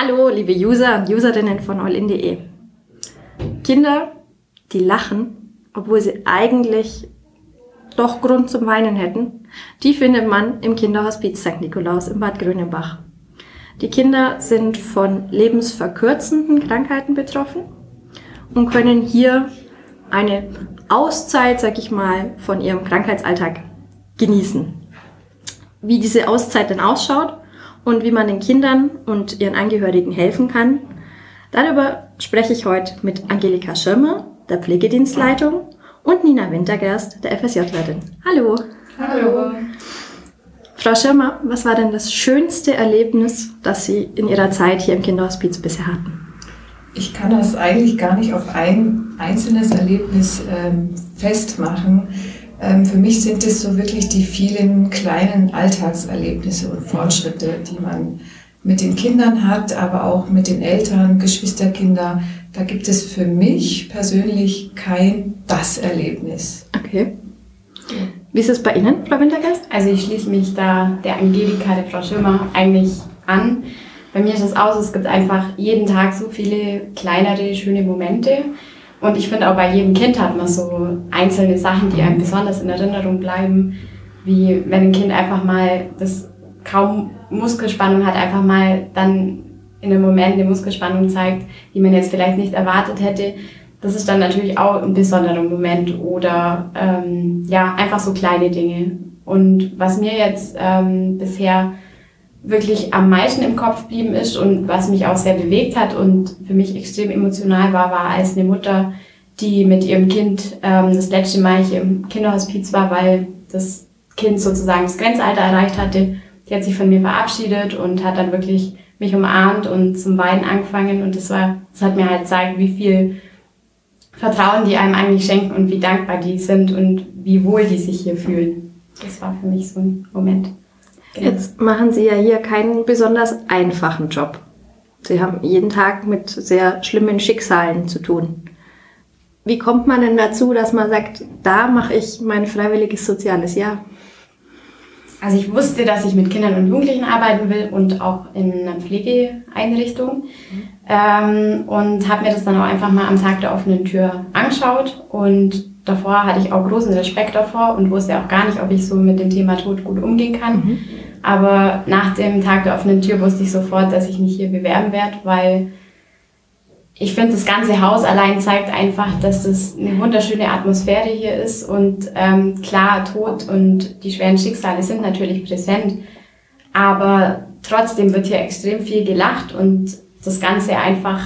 Hallo, liebe User und Userinnen von allin.de. Kinder, die lachen, obwohl sie eigentlich doch Grund zum Weinen hätten, die findet man im Kinderhospiz St. Nikolaus in Bad Grönenbach. Die Kinder sind von lebensverkürzenden Krankheiten betroffen und können hier eine Auszeit, sag ich mal, von ihrem Krankheitsalltag genießen. Wie diese Auszeit denn ausschaut und wie man den Kindern und ihren Angehörigen helfen kann, darüber spreche ich heute mit Angelika Schirmer, der Pflegedienstleitung, und Nina Wintergerst, der FSJ-Lerin. Hallo. Hallo. Frau Schirmer, was war denn das schönste Erlebnis, das Sie in Ihrer Zeit hier im Kinderhospiz bisher hatten? Ich kann das eigentlich gar nicht auf ein einzelnes Erlebnis ähm, festmachen. Ähm, für mich sind es so wirklich die vielen kleinen Alltagserlebnisse und Fortschritte, die man mit den Kindern hat, aber auch mit den Eltern, Geschwisterkinder. Da gibt es für mich persönlich kein das Erlebnis. Okay. Wie ist es bei Ihnen, Frau Wintergast? Also ich schließe mich da der Angelika, der Frau Schirmer eigentlich an. Bei mir ist es auch so, es gibt einfach jeden Tag so viele kleinere, schöne Momente. Und ich finde auch bei jedem Kind hat man so einzelne Sachen, die einem besonders in Erinnerung bleiben. Wie wenn ein Kind einfach mal das kaum Muskelspannung hat, einfach mal dann in einem Moment eine Muskelspannung zeigt, die man jetzt vielleicht nicht erwartet hätte. Das ist dann natürlich auch ein besonderer Moment oder ähm, ja, einfach so kleine Dinge. Und was mir jetzt ähm, bisher wirklich am meisten im Kopf blieben ist und was mich auch sehr bewegt hat und für mich extrem emotional war, war als eine Mutter, die mit ihrem Kind ähm, das letzte Mal hier im Kinderhospiz war, weil das Kind sozusagen das Grenzalter erreicht hatte. Die hat sich von mir verabschiedet und hat dann wirklich mich umarmt und zum Weinen angefangen und das war, das hat mir halt gezeigt, wie viel Vertrauen die einem eigentlich schenken und wie dankbar die sind und wie wohl die sich hier fühlen. Das war für mich so ein Moment. Genau. Jetzt machen Sie ja hier keinen besonders einfachen Job. Sie haben jeden Tag mit sehr schlimmen Schicksalen zu tun. Wie kommt man denn dazu, dass man sagt, da mache ich mein freiwilliges soziales Jahr? Also ich wusste, dass ich mit Kindern und Jugendlichen arbeiten will und auch in einer Pflegeeinrichtung. Mhm. Ähm, und habe mir das dann auch einfach mal am Tag der offenen Tür angeschaut. Und davor hatte ich auch großen Respekt davor und wusste auch gar nicht, ob ich so mit dem Thema Tod gut umgehen kann. Mhm. Aber nach dem Tag der offenen Tür wusste ich sofort, dass ich mich hier bewerben werde, weil ich finde, das ganze Haus allein zeigt einfach, dass das eine wunderschöne Atmosphäre hier ist. Und ähm, klar, Tod und die schweren Schicksale sind natürlich präsent. Aber trotzdem wird hier extrem viel gelacht und das Ganze einfach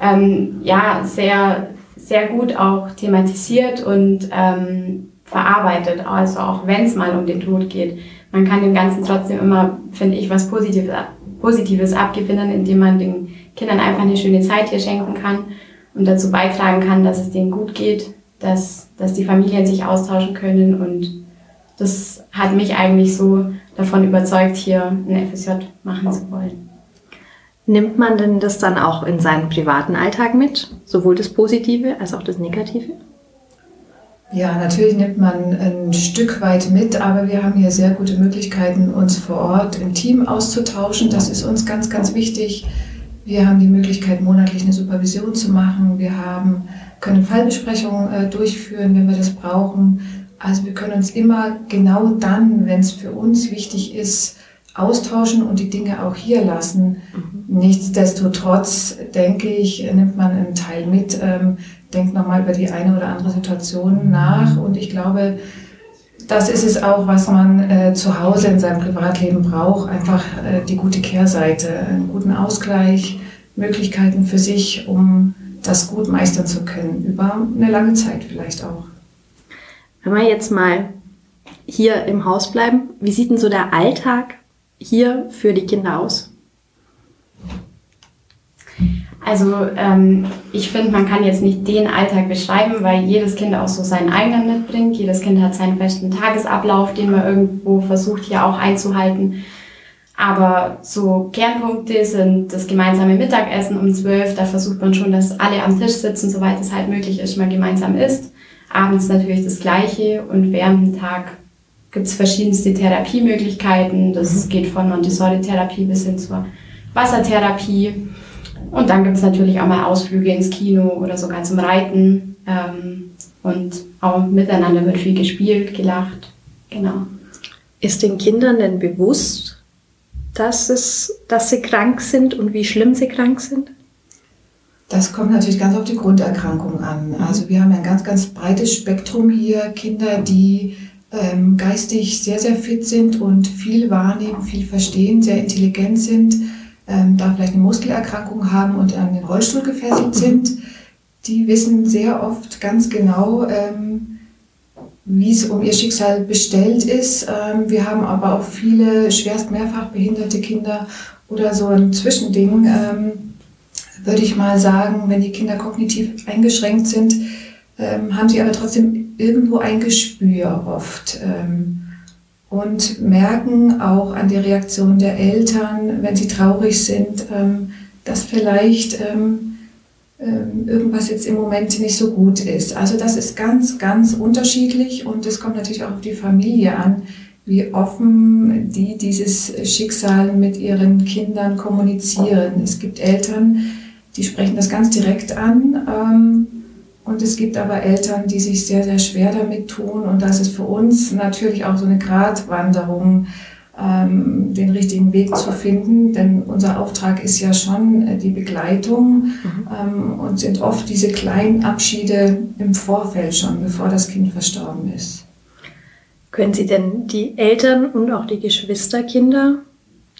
ähm, ja, sehr, sehr gut auch thematisiert und ähm, verarbeitet. Also auch wenn es mal um den Tod geht. Man kann dem Ganzen trotzdem immer, finde ich, was Positives, Positives abgewinnen, indem man den Kindern einfach eine schöne Zeit hier schenken kann und dazu beitragen kann, dass es denen gut geht, dass, dass die Familien sich austauschen können. Und das hat mich eigentlich so davon überzeugt, hier ein FSJ machen zu wollen. Nimmt man denn das dann auch in seinen privaten Alltag mit? Sowohl das Positive als auch das Negative? Ja, natürlich nimmt man ein Stück weit mit, aber wir haben hier sehr gute Möglichkeiten, uns vor Ort im Team auszutauschen. Das ist uns ganz, ganz wichtig. Wir haben die Möglichkeit, monatlich eine Supervision zu machen. Wir haben, können Fallbesprechungen äh, durchführen, wenn wir das brauchen. Also wir können uns immer genau dann, wenn es für uns wichtig ist, austauschen und die Dinge auch hier lassen. Mhm. Nichtsdestotrotz, denke ich, nimmt man einen Teil mit, ähm, denkt nochmal über die eine oder andere Situation nach. Und ich glaube, das ist es auch, was man äh, zu Hause in seinem Privatleben braucht. Einfach äh, die gute Kehrseite, einen guten Ausgleich, Möglichkeiten für sich, um das gut meistern zu können, über eine lange Zeit vielleicht auch. Wenn wir jetzt mal hier im Haus bleiben, wie sieht denn so der Alltag hier für die Kinder aus? Also ähm, ich finde, man kann jetzt nicht den Alltag beschreiben, weil jedes Kind auch so seinen eigenen mitbringt. Jedes Kind hat seinen festen Tagesablauf, den man irgendwo versucht hier auch einzuhalten. Aber so Kernpunkte sind das gemeinsame Mittagessen um zwölf. Da versucht man schon, dass alle am Tisch sitzen, soweit es halt möglich ist, man gemeinsam isst. Abends natürlich das Gleiche und während dem Tag gibt es verschiedenste Therapiemöglichkeiten. Das mhm. geht von Montessori-Therapie bis hin zur Wassertherapie. Und dann gibt es natürlich auch mal Ausflüge ins Kino oder sogar zum Reiten. Ähm, und auch miteinander wird viel gespielt, gelacht. Genau. Ist den Kindern denn bewusst, dass, es, dass sie krank sind und wie schlimm sie krank sind? Das kommt natürlich ganz auf die Grunderkrankung an. Also wir haben ein ganz, ganz breites Spektrum hier. Kinder, die ähm, geistig sehr, sehr fit sind und viel wahrnehmen, viel verstehen, sehr intelligent sind, ähm, da vielleicht eine Muskelerkrankung haben und an den Rollstuhl gefesselt sind. Die wissen sehr oft ganz genau, ähm, wie es um ihr Schicksal bestellt ist. Ähm, wir haben aber auch viele schwerst mehrfach behinderte Kinder oder so ein Zwischending, ähm, würde ich mal sagen, wenn die Kinder kognitiv eingeschränkt sind, ähm, haben sie aber trotzdem irgendwo ein Gespür oft ähm, und merken auch an der Reaktion der Eltern, wenn sie traurig sind, ähm, dass vielleicht ähm, ähm, irgendwas jetzt im Moment nicht so gut ist. Also das ist ganz, ganz unterschiedlich und es kommt natürlich auch auf die Familie an, wie offen die dieses Schicksal mit ihren Kindern kommunizieren. Es gibt Eltern, die sprechen das ganz direkt an. Und es gibt aber Eltern, die sich sehr, sehr schwer damit tun. Und das ist für uns natürlich auch so eine Gratwanderung, ähm, den richtigen Weg zu finden. Denn unser Auftrag ist ja schon äh, die Begleitung mhm. ähm, und sind oft diese kleinen Abschiede im Vorfeld schon, bevor das Kind verstorben ist. Können Sie denn die Eltern und auch die Geschwisterkinder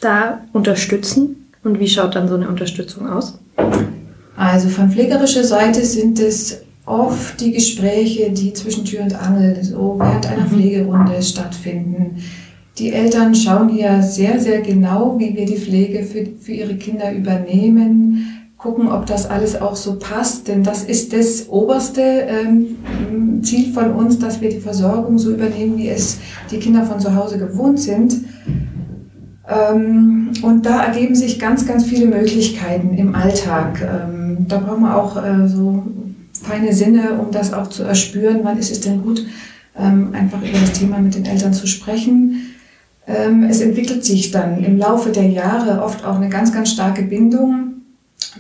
da unterstützen? Und wie schaut dann so eine Unterstützung aus? Also von pflegerischer Seite sind es oft die Gespräche, die zwischen Tür und Angel so während einer mhm. Pflegerunde stattfinden. Die Eltern schauen hier sehr, sehr genau, wie wir die Pflege für, für ihre Kinder übernehmen, gucken, ob das alles auch so passt, denn das ist das oberste ähm, Ziel von uns, dass wir die Versorgung so übernehmen, wie es die Kinder von zu Hause gewohnt sind. Ähm, und da ergeben sich ganz, ganz viele Möglichkeiten im Alltag. Ähm, da brauchen wir auch äh, so feine Sinne, um das auch zu erspüren. Wann ist es denn gut, ähm, einfach über das Thema mit den Eltern zu sprechen? Ähm, es entwickelt sich dann im Laufe der Jahre oft auch eine ganz, ganz starke Bindung.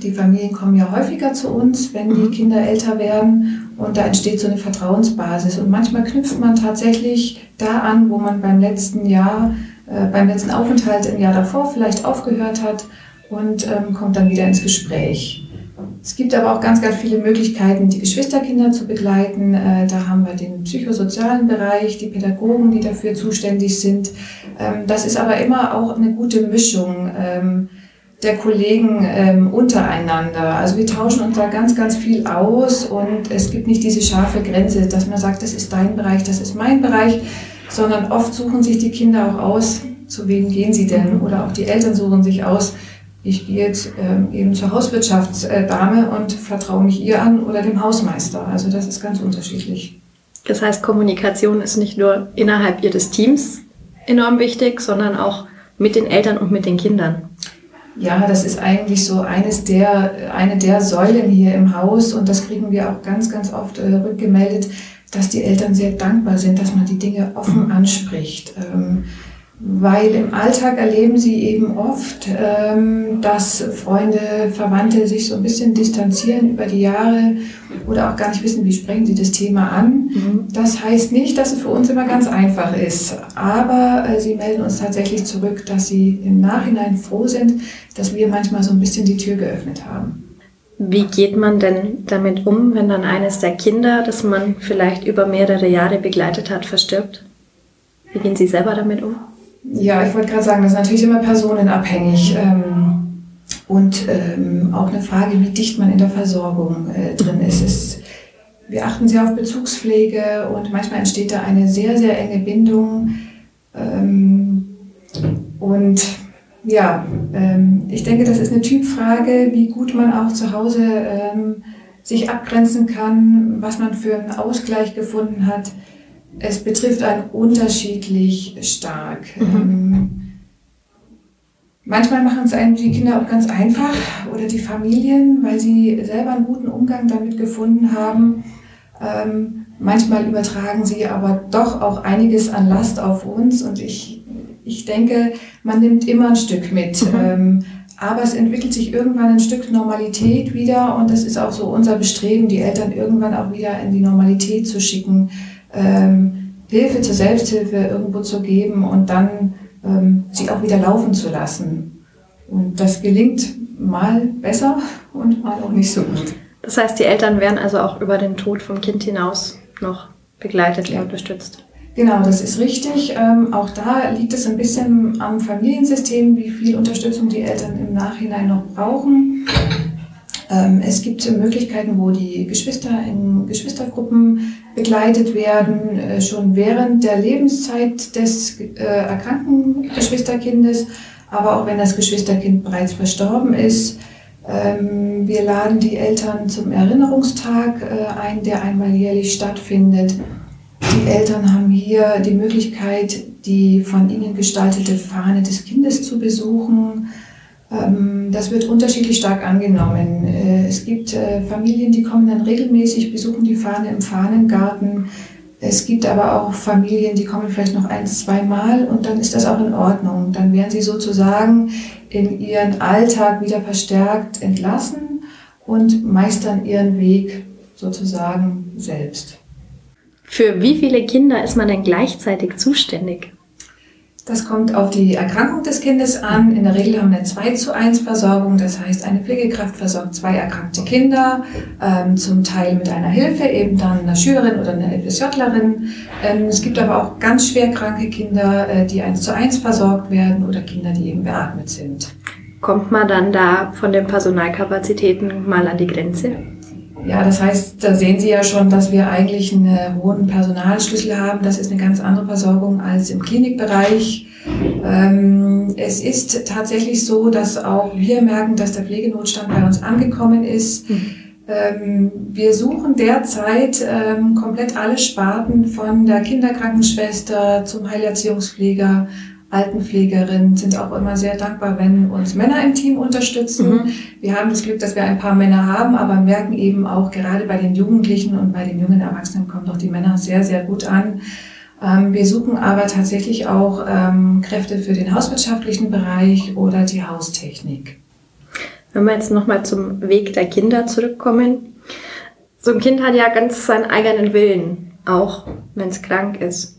Die Familien kommen ja häufiger zu uns, wenn die mhm. Kinder älter werden und da entsteht so eine Vertrauensbasis. Und manchmal knüpft man tatsächlich da an, wo man beim letzten Jahr, äh, beim letzten Aufenthalt im Jahr davor vielleicht aufgehört hat und ähm, kommt dann wieder ins Gespräch. Es gibt aber auch ganz, ganz viele Möglichkeiten, die Geschwisterkinder zu begleiten. Äh, da haben wir den psychosozialen Bereich, die Pädagogen, die dafür zuständig sind. Ähm, das ist aber immer auch eine gute Mischung ähm, der Kollegen ähm, untereinander. Also wir tauschen uns da ganz, ganz viel aus und es gibt nicht diese scharfe Grenze, dass man sagt, das ist dein Bereich, das ist mein Bereich, sondern oft suchen sich die Kinder auch aus, zu wem gehen sie denn? Oder auch die Eltern suchen sich aus, ich gehe jetzt ähm, eben zur Hauswirtschaftsdame und vertraue mich ihr an oder dem Hausmeister. Also das ist ganz unterschiedlich. Das heißt, Kommunikation ist nicht nur innerhalb ihres Teams enorm wichtig, sondern auch mit den Eltern und mit den Kindern. Ja, das ist eigentlich so eines der, eine der Säulen hier im Haus und das kriegen wir auch ganz, ganz oft äh, rückgemeldet, dass die Eltern sehr dankbar sind, dass man die Dinge offen anspricht. Ähm, weil im Alltag erleben sie eben oft, ähm, dass Freunde, Verwandte sich so ein bisschen distanzieren über die Jahre oder auch gar nicht wissen, wie sprechen sie das Thema an. Mhm. Das heißt nicht, dass es für uns immer ganz einfach ist, aber äh, sie melden uns tatsächlich zurück, dass sie im Nachhinein froh sind, dass wir manchmal so ein bisschen die Tür geöffnet haben. Wie geht man denn damit um, wenn dann eines der Kinder, das man vielleicht über mehrere Jahre begleitet hat, verstirbt? Wie gehen Sie selber damit um? Ja, ich wollte gerade sagen, das ist natürlich immer personenabhängig. Ähm, und ähm, auch eine Frage, wie dicht man in der Versorgung äh, drin ist. Es, wir achten sehr auf Bezugspflege und manchmal entsteht da eine sehr, sehr enge Bindung. Ähm, und ja, ähm, ich denke, das ist eine Typfrage, wie gut man auch zu Hause ähm, sich abgrenzen kann, was man für einen Ausgleich gefunden hat es betrifft einen unterschiedlich stark. Mhm. Ähm, manchmal machen es einem die Kinder auch ganz einfach oder die Familien, weil sie selber einen guten Umgang damit gefunden haben. Ähm, manchmal übertragen sie aber doch auch einiges an Last auf uns und ich, ich denke, man nimmt immer ein Stück mit. Mhm. Ähm, aber es entwickelt sich irgendwann ein Stück Normalität wieder und das ist auch so unser Bestreben, die Eltern irgendwann auch wieder in die Normalität zu schicken, ähm, Hilfe zur Selbsthilfe irgendwo zu geben und dann ähm, sie auch wieder laufen zu lassen. Und das gelingt mal besser und mal auch nicht so gut. Das heißt, die Eltern werden also auch über den Tod vom Kind hinaus noch begleitet ja. und unterstützt. Genau, das ist richtig. Ähm, auch da liegt es ein bisschen am Familiensystem, wie viel Unterstützung die Eltern im Nachhinein noch brauchen. Ähm, es gibt Möglichkeiten, wo die Geschwister in Geschwistergruppen begleitet werden, äh, schon während der Lebenszeit des äh, erkrankten Geschwisterkindes, aber auch wenn das Geschwisterkind bereits verstorben ist. Ähm, wir laden die Eltern zum Erinnerungstag äh, ein, der einmal jährlich stattfindet. Die Eltern haben hier die Möglichkeit, die von ihnen gestaltete Fahne des Kindes zu besuchen. Ähm, das wird unterschiedlich stark angenommen. Äh, es gibt äh, Familien, die kommen dann regelmäßig, besuchen die Fahne im Fahnengarten. Es gibt aber auch Familien, die kommen vielleicht noch ein, zwei Mal und dann ist das auch in Ordnung. Dann werden sie sozusagen in ihren Alltag wieder verstärkt entlassen und meistern ihren Weg sozusagen selbst. Für wie viele Kinder ist man denn gleichzeitig zuständig? Das kommt auf die Erkrankung des Kindes an. In der Regel haben wir eine 2 zu 1 Versorgung. Das heißt, eine Pflegekraft versorgt zwei erkrankte Kinder, ähm, zum Teil mit einer Hilfe, eben dann einer Schülerin oder einer FSJlerin. Ähm, es gibt aber auch ganz schwer kranke Kinder, äh, die 1 zu 1 versorgt werden oder Kinder, die eben beatmet sind. Kommt man dann da von den Personalkapazitäten mal an die Grenze? Ja, das heißt, da sehen Sie ja schon, dass wir eigentlich einen hohen Personalschlüssel haben. Das ist eine ganz andere Versorgung als im Klinikbereich. Ähm, es ist tatsächlich so, dass auch wir merken, dass der Pflegenotstand bei uns angekommen ist. Mhm. Ähm, wir suchen derzeit ähm, komplett alle Sparten von der Kinderkrankenschwester zum Heilerziehungspfleger Altenpflegerinnen sind auch immer sehr dankbar, wenn uns Männer im Team unterstützen. Mhm. Wir haben das Glück, dass wir ein paar Männer haben, aber merken eben auch gerade bei den Jugendlichen und bei den jungen Erwachsenen kommen doch die Männer sehr, sehr gut an. Ähm, wir suchen aber tatsächlich auch ähm, Kräfte für den hauswirtschaftlichen Bereich oder die Haustechnik. Wenn wir jetzt nochmal zum Weg der Kinder zurückkommen. So ein Kind hat ja ganz seinen eigenen Willen, auch wenn es krank ist.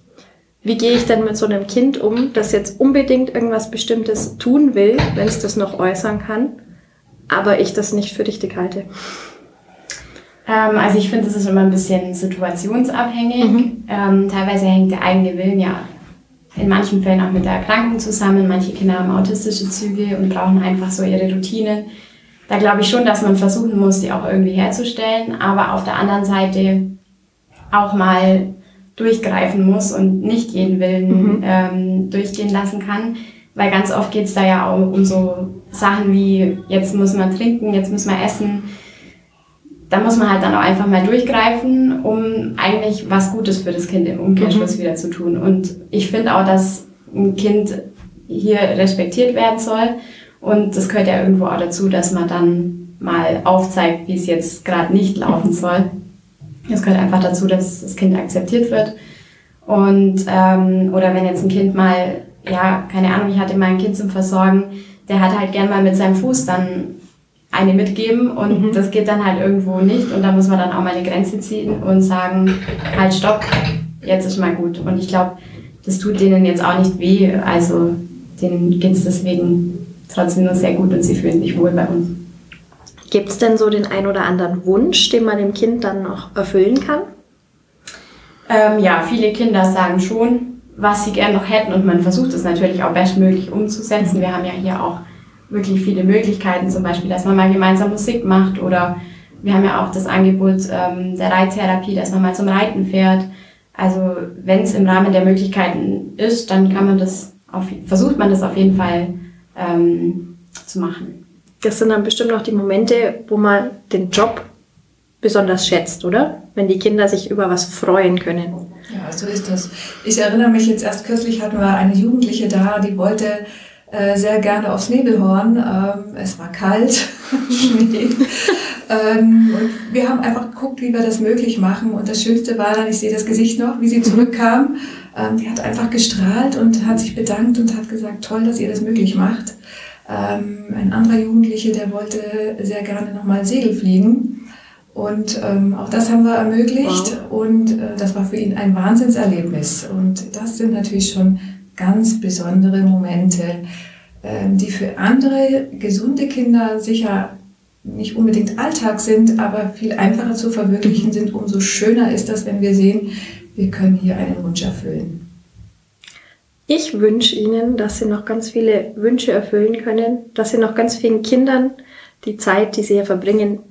Wie gehe ich denn mit so einem Kind um, das jetzt unbedingt irgendwas Bestimmtes tun will, wenn es das noch äußern kann, aber ich das nicht für richtig halte? Ähm, also ich finde, das ist immer ein bisschen situationsabhängig. Mhm. Ähm, teilweise hängt der eigene Willen ja in manchen Fällen auch mit der Erkrankung zusammen. Manche Kinder haben autistische Züge und brauchen einfach so ihre Routinen. Da glaube ich schon, dass man versuchen muss, die auch irgendwie herzustellen. Aber auf der anderen Seite auch mal durchgreifen muss und nicht jeden Willen mhm. ähm, durchgehen lassen kann. Weil ganz oft geht es da ja auch um so Sachen wie, jetzt muss man trinken, jetzt muss man essen. Da muss man halt dann auch einfach mal durchgreifen, um eigentlich was Gutes für das Kind im Umkehrschluss mhm. wieder zu tun. Und ich finde auch, dass ein Kind hier respektiert werden soll. Und das gehört ja irgendwo auch dazu, dass man dann mal aufzeigt, wie es jetzt gerade nicht laufen soll. Es gehört einfach dazu, dass das Kind akzeptiert wird. Und, ähm, oder wenn jetzt ein Kind mal, ja, keine Ahnung, ich hatte mal ein Kind zum Versorgen, der hat halt gern mal mit seinem Fuß dann eine mitgeben und mhm. das geht dann halt irgendwo nicht und da muss man dann auch mal eine Grenze ziehen und sagen, halt stopp, jetzt ist mal gut. Und ich glaube, das tut denen jetzt auch nicht weh, also denen geht's deswegen trotzdem nur sehr gut und sie fühlen sich wohl bei uns. Gibt es denn so den ein oder anderen Wunsch, den man dem Kind dann noch erfüllen kann? Ähm, ja, viele Kinder sagen schon, was sie gern noch hätten und man versucht es natürlich auch bestmöglich umzusetzen. Wir haben ja hier auch wirklich viele Möglichkeiten, zum Beispiel, dass man mal gemeinsam Musik macht oder wir haben ja auch das Angebot ähm, der Reittherapie, dass man mal zum Reiten fährt. Also wenn es im Rahmen der Möglichkeiten ist, dann kann man das auf, versucht man das auf jeden Fall ähm, zu machen das sind dann bestimmt noch die Momente, wo man den Job besonders schätzt, oder? Wenn die Kinder sich über was freuen können. Ja, so ist das. Ich erinnere mich jetzt erst kürzlich hatten wir eine Jugendliche da, die wollte äh, sehr gerne aufs Nebelhorn. Ähm, es war kalt, Schnee. ähm, und wir haben einfach geguckt, wie wir das möglich machen. Und das Schönste war dann, ich sehe das Gesicht noch, wie sie zurückkam. Ähm, die hat einfach gestrahlt und hat sich bedankt und hat gesagt, toll, dass ihr das möglich macht. Ähm, ein anderer Jugendliche, der wollte sehr gerne nochmal Segel fliegen. Und ähm, auch das haben wir ermöglicht. Wow. Und äh, das war für ihn ein Wahnsinnserlebnis. Und das sind natürlich schon ganz besondere Momente, äh, die für andere gesunde Kinder sicher nicht unbedingt Alltag sind, aber viel einfacher zu verwirklichen sind. Umso schöner ist das, wenn wir sehen, wir können hier einen Wunsch erfüllen. Ich wünsche Ihnen, dass Sie noch ganz viele Wünsche erfüllen können, dass Sie noch ganz vielen Kindern die Zeit, die Sie hier verbringen,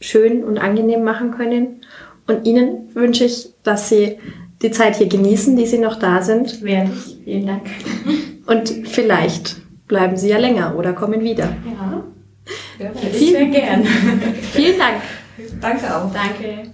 schön und angenehm machen können. Und Ihnen wünsche ich, dass Sie die Zeit hier genießen, die Sie noch da sind. Werde ich. Vielen Dank. Und vielleicht bleiben Sie ja länger oder kommen wieder. Ja. ja Vielen, sehr gern. Vielen Dank. Danke auch. Danke.